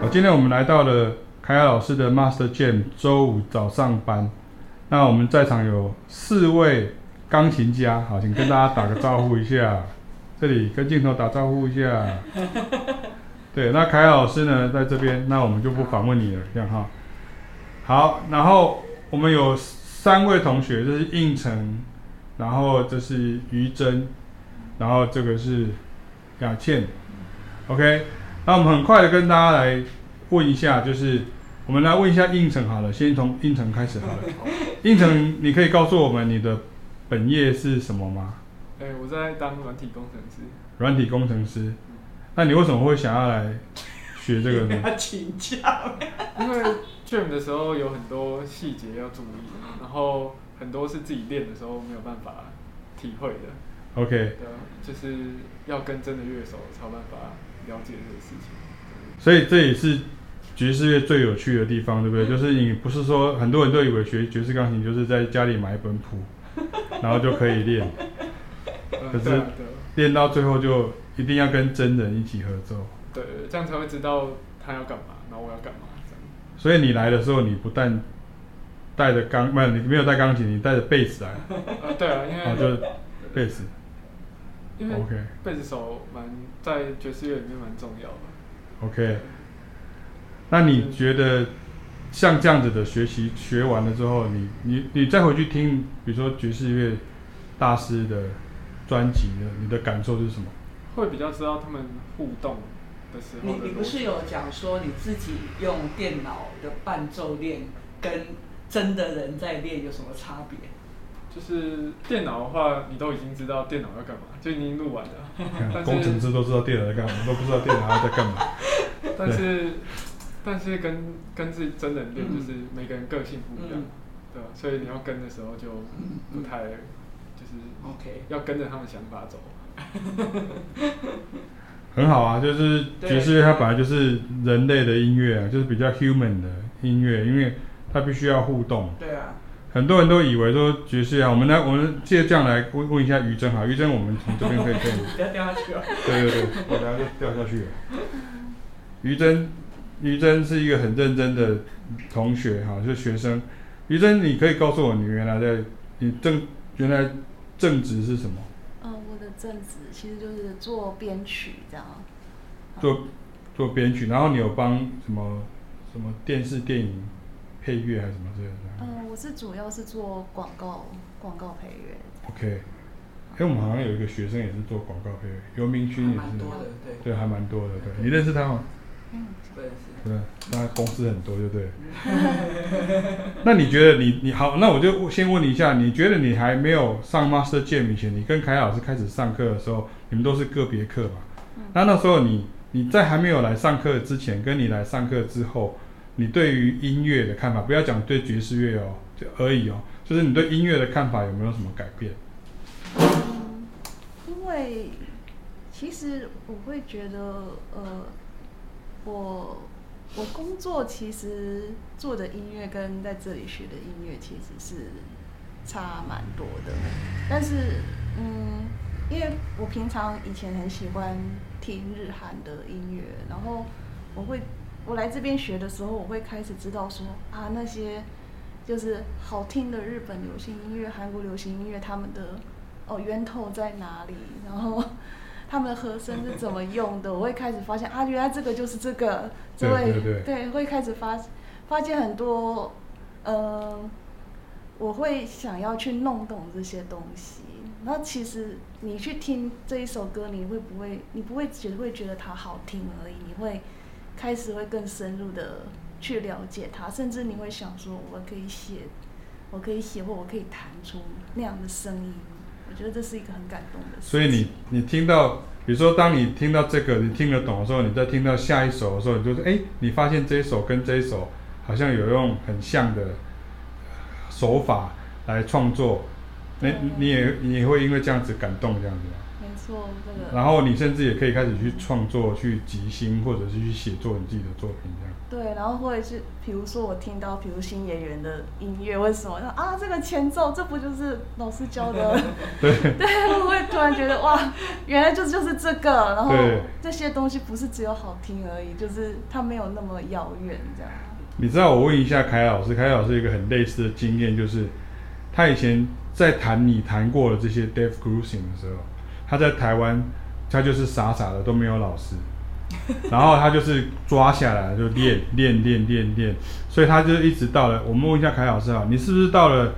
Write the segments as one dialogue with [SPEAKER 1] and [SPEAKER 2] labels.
[SPEAKER 1] 好，今天我们来到了凯雅老师的 Master Jam 周五早上班。那我们在场有四位钢琴家，好，请跟大家打个招呼一下。这里跟镜头打招呼一下。对，那凯雅老师呢，在这边，那我们就不访问你了，这样哈。好，然后我们有三位同学，这是应成，然后这是于真，然后这个是雅倩，OK。那我们很快的跟大家来问一下，就是我们来问一下应成好了，先从应成开始好了。应成，你可以告诉我们你的本业是什么吗？
[SPEAKER 2] 哎、欸，我在当软体工程师。
[SPEAKER 1] 软体工程师，那你为什么会想要来学这个呢？
[SPEAKER 3] 要请教。
[SPEAKER 2] 因为 jam 的时候有很多细节要注意，然后很多是自己练的时候没有办法体会的。
[SPEAKER 1] OK。
[SPEAKER 2] 对，就是要跟真的乐手才有办法。了解这个事情，
[SPEAKER 1] 所以这也是爵士乐最有趣的地方，对不对？就是你不是说很多人都以为学爵士钢琴就是在家里买一本谱，然后就可以练，可是练到最后就一定要跟真人一起合奏，
[SPEAKER 2] 对，这样才会知道他要干嘛，然后我要干嘛这样。
[SPEAKER 1] 所以你来的时候，你不但带着钢，没有你没有带钢琴，你带着贝斯来。
[SPEAKER 2] 啊，对啊，因为
[SPEAKER 1] 就是贝斯。
[SPEAKER 2] 因为贝斯手蛮在爵士乐里面蛮重要的。
[SPEAKER 1] OK，那你觉得像这样子的学习学完了之后，你你你再回去听，比如说爵士乐大师的专辑的，你的感受是什么？
[SPEAKER 2] 会比较知道他们互动的时候的。
[SPEAKER 3] 你你不是有讲说你自己用电脑的伴奏练，跟真的人在练有什么差别？
[SPEAKER 2] 就是电脑的话，你都已经知道电脑要干嘛，就已经录完了。
[SPEAKER 1] 嗯、工程师都知道电脑在干嘛，都不知道电脑在干嘛。
[SPEAKER 2] 但是，但是跟跟自己真人练，就是每个人个性不一样，嗯、对吧？所以你要跟的时候就不太，就是 OK，要跟着他们想法走。
[SPEAKER 1] 很好啊，就是爵士乐它本来就是人类的音乐啊，就是比较 human 的音乐，因为它必须要互动。
[SPEAKER 3] 对啊。很
[SPEAKER 1] 多人都以为说爵士啊，我们来，我们借这样来问问一下于真哈，于真，我们从这边可以可以。
[SPEAKER 3] 不要掉下去了。
[SPEAKER 1] 对对对，我等下就掉下去了。于真，于真是一个很认真的同学哈，就是学生。于真，你可以告诉我你原来在你正原来正职是什么？
[SPEAKER 4] 嗯，我的正职其实就是做编曲这样。
[SPEAKER 1] 做做编曲，然后你有帮什么什么电视电影？配乐还是什么之类的？
[SPEAKER 4] 嗯，我是主要是做广告，广告配乐。
[SPEAKER 1] OK，哎、欸，我们好像有一个学生也是做广告配乐，游明君也是。
[SPEAKER 3] 蛮多的，对。
[SPEAKER 1] 对，还蛮多的，对。你认识他
[SPEAKER 3] 吗？
[SPEAKER 1] 对，那公司很多，对不对？那你觉得你你好？那我就先问你一下，你觉得你还没有上 Master Jam 以前，你跟凯雅老师开始上课的时候，你们都是个别课嘛？嗯。那那时候你你在还没有来上课之前，跟你来上课之后。你对于音乐的看法，不要讲对爵士乐哦，就而已哦，就是你对音乐的看法有没有什么改变？
[SPEAKER 4] 嗯，因为其实我会觉得，呃，我我工作其实做的音乐跟在这里学的音乐其实是差蛮多的，但是嗯，因为我平常以前很喜欢听日韩的音乐，然后我会。我来这边学的时候，我会开始知道说啊，那些就是好听的日本流行音乐、韩国流行音乐，他们的哦源头在哪里，然后他们的和声是怎么用的。我会开始发现啊，原来这个就是这个，就会对，对，对，对，会开始发发现很多，嗯、呃，我会想要去弄懂这些东西。然后其实你去听这一首歌，你会不会？你不会只会觉得它好听而已，你会。开始会更深入的去了解它，甚至你会想说，我可以写，我可以写，或我可以弹出那样的声音。我觉得这是一个很感动的事。
[SPEAKER 1] 所以你你听到，比如说当你听到这个你听得懂的时候，你再听到下一首的时候，你就是哎，你发现这一首跟这一首好像有用很像的手法来创作，那你也你也会因为这样子感动这样子？
[SPEAKER 4] 这个。
[SPEAKER 1] 然后你甚至也可以开始去创作、去即兴，或者是去写作你自己的作品这样。
[SPEAKER 4] 对，然后或者是，比如说我听到，比如新演员的音乐，为什么？啊，这个前奏，这不就是老师教的？
[SPEAKER 1] 对。
[SPEAKER 4] 对，我会突然觉得哇，原来就就是这个，然后这些东西不是只有好听而已，就是它没有那么遥远这样。
[SPEAKER 1] 你知道，我问一下凯老师，凯老师一个很类似的经验，就是他以前在谈你谈过的这些 Dave Grusin 的时候，他在台湾，他就是傻傻的都没有老师。然后他就是抓下来就练 练练练练，所以他就一直到了。我们问一下凯老师啊，你是不是到了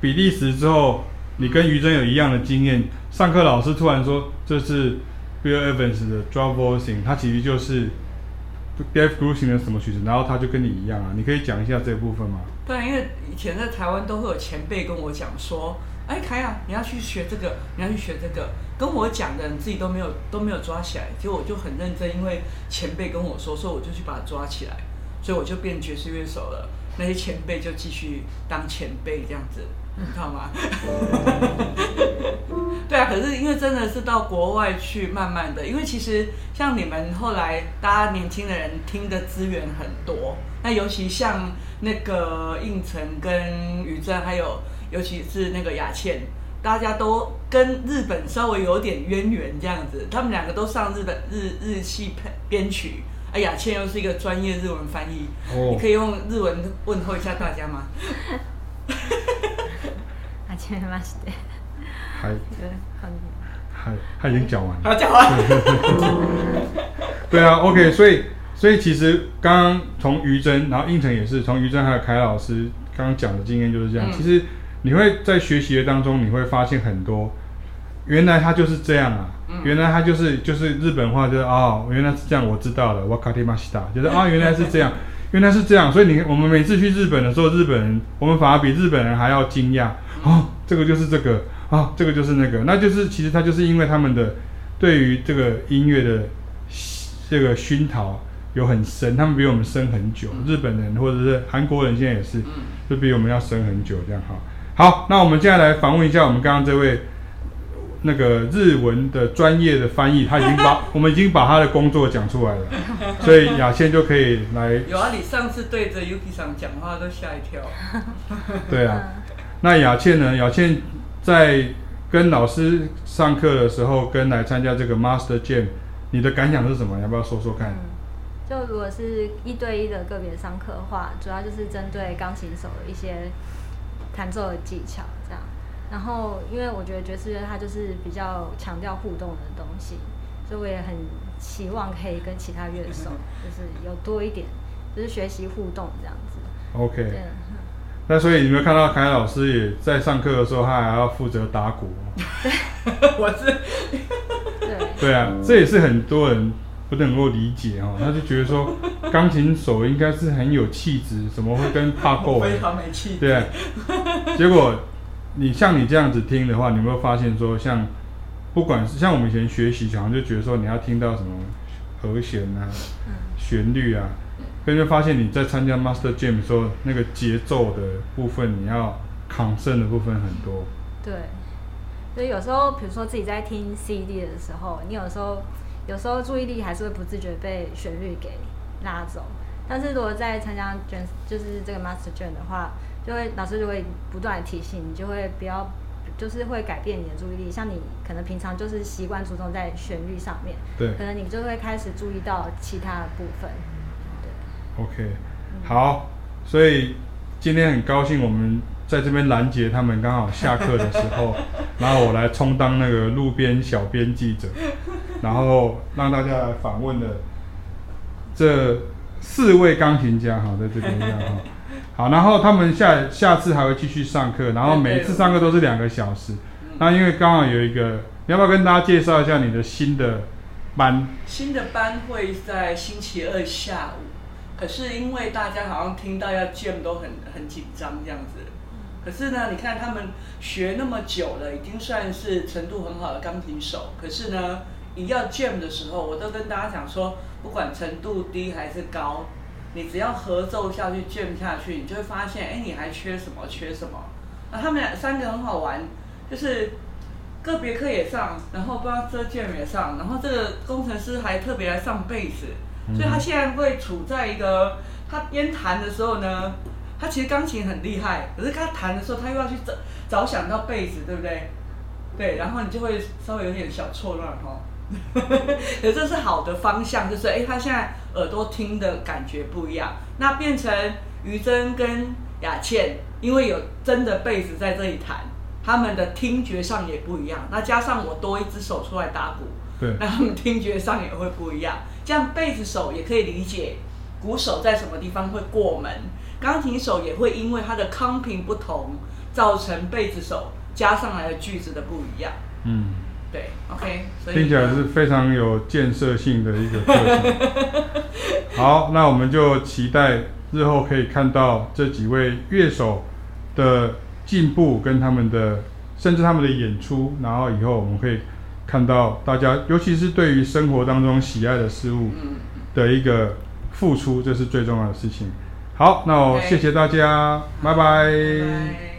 [SPEAKER 1] 比利时之后，你跟于真有一样的经验？上课老师突然说这是 Bill Evans 的 Drop Voicing，他其实就是 Dave Grusin 的什么曲子，然后他就跟你一样啊。你可以讲一下这部分吗？
[SPEAKER 3] 对，因为以前在台湾都会有前辈跟我讲说。哎，凯啊，你要去学这个，你要去学这个，跟我讲的你自己都没有都没有抓起来，结果我就很认真，因为前辈跟我说，所以我就去把它抓起来，所以我就变爵士乐手了。那些前辈就继续当前辈这样子，你知道吗？对啊，可是因为真的是到国外去，慢慢的，因为其实像你们后来大家年轻的人听的资源很多，那尤其像那个应城跟于真还有。尤其是那个雅倩，大家都跟日本稍微有点渊源，这样子，他们两个都上日本日日系编曲，啊，雅倩又是一个专业日文翻译，哦、你可以用日文问候一下大家吗？
[SPEAKER 5] 啊，前面是的，
[SPEAKER 1] 还，还，还已经讲完了，
[SPEAKER 3] 好，讲完。
[SPEAKER 1] 对啊，OK，所以，所以其实刚刚从于真，然后应承也是从于真还有凯老师刚刚讲的经验就是这样，嗯、其实。你会在学习的当中，你会发现很多，原来他就是这样啊，嗯、原来他就是就是日本话就是啊、哦，原来是这样，我知道了，わかりました，就是啊，原来是这样，原来是这样，所以你我们每次去日本的时候，日本人我们反而比日本人还要惊讶，哦，这个就是这个，啊、哦，这个就是那个，那就是其实他就是因为他们的对于这个音乐的这个熏陶有很深，他们比我们深很久，日本人或者是韩国人现在也是，就比我们要深很久这样哈。 好，那我们接下来访问一下我们刚刚这位那个日文的专业的翻译，他已经把 我们已经把他的工作讲出来了，所以雅倩就可以来。
[SPEAKER 3] 有啊，你上次对着 Yuki 上讲话都吓一跳。
[SPEAKER 1] 对啊，那雅倩呢？雅倩在跟老师上课的时候，跟来参加这个 Master Jam，你的感想是什么？要不要说说看？
[SPEAKER 5] 嗯，就如果是一对一的个别上课的话，主要就是针对钢琴手的一些。弹奏的技巧这样，然后因为我觉得爵士乐它就是比较强调互动的东西，所以我也很期望可以跟其他乐手就是有多一点，就是学习互动这样子。
[SPEAKER 1] OK。对。那所以你有没有看到凯老师也在上课的时候，他还要负责打鼓？
[SPEAKER 3] 对，我是。
[SPEAKER 5] 对。
[SPEAKER 1] 对啊，这也是很多人。不能够理解哦，他就觉得说，钢琴手应该是很有气质，怎么会跟帕够？
[SPEAKER 3] 非常没气质。
[SPEAKER 1] 对，结果你像你这样子听的话，你有没有发现说，像不管是像我们以前学习，好像就觉得说你要听到什么和弦啊、旋律啊，跟就发现你在参加 Master Jam 的时候，那个节奏的部分，你要抗胜的部分很多。
[SPEAKER 5] 对，所以有时候，比如说自己在听 CD 的时候，你有时候。有时候注意力还是会不自觉被旋律给拉走，但是如果在参加卷就是这个 master jam 的话，就会老师就会不断提醒你，就会不要就是会改变你的注意力。像你可能平常就是习惯注重在旋律上面，
[SPEAKER 1] 对，
[SPEAKER 5] 可能你就会开始注意到其他的部分。对
[SPEAKER 1] ，OK，好，所以今天很高兴我们在这边拦截他们刚好下课的时候，然后我来充当那个路边小编记者。然后让大家来访问的这四位钢琴家哈，在这边这样哈，好，然后他们下下次还会继续上课，然后每一次上课都是两个小时。那因为刚好有一个，你要不要跟大家介绍一下你的新的班？
[SPEAKER 3] 新的班会在星期二下午，可是因为大家好像听到要 jam 都很很紧张这样子。可是呢，你看他们学那么久了，已经算是程度很好的钢琴手，可是呢。你要 jam 的时候，我都跟大家讲说，不管程度低还是高，你只要合奏下去 jam 下去，你就会发现，哎，你还缺什么？缺什么？啊，他们俩三个很好玩，就是个别课也上，然后不知道这键也上，然后这个工程师还特别来上贝斯，所以他现在会处在一个他边弹的时候呢，他其实钢琴很厉害，可是他弹的时候他又要去找找想到贝斯，对不对？对，然后你就会稍微有点小错乱哈。可这是好的方向，就是哎，他现在耳朵听的感觉不一样，那变成于真跟雅倩，因为有真的贝斯在这里弹。他们的听觉上也不一样，那加上我多一只手出来打鼓，
[SPEAKER 1] 对，
[SPEAKER 3] 那他们听觉上也会不一样。这样贝斯手也可以理解鼓手在什么地方会过门，钢琴手也会因为他的康平不同，造成贝斯手加上来的句子的不一样。
[SPEAKER 1] 嗯，
[SPEAKER 3] 对，OK，所以
[SPEAKER 1] 听起来是非常有建设性的一个课程。好，那我们就期待日后可以看到这几位乐手的。进步跟他们的，甚至他们的演出，然后以后我们可以看到大家，尤其是对于生活当中喜爱的事物的一个付出，这是最重要的事情。好，那我谢谢大家，拜拜。拜拜。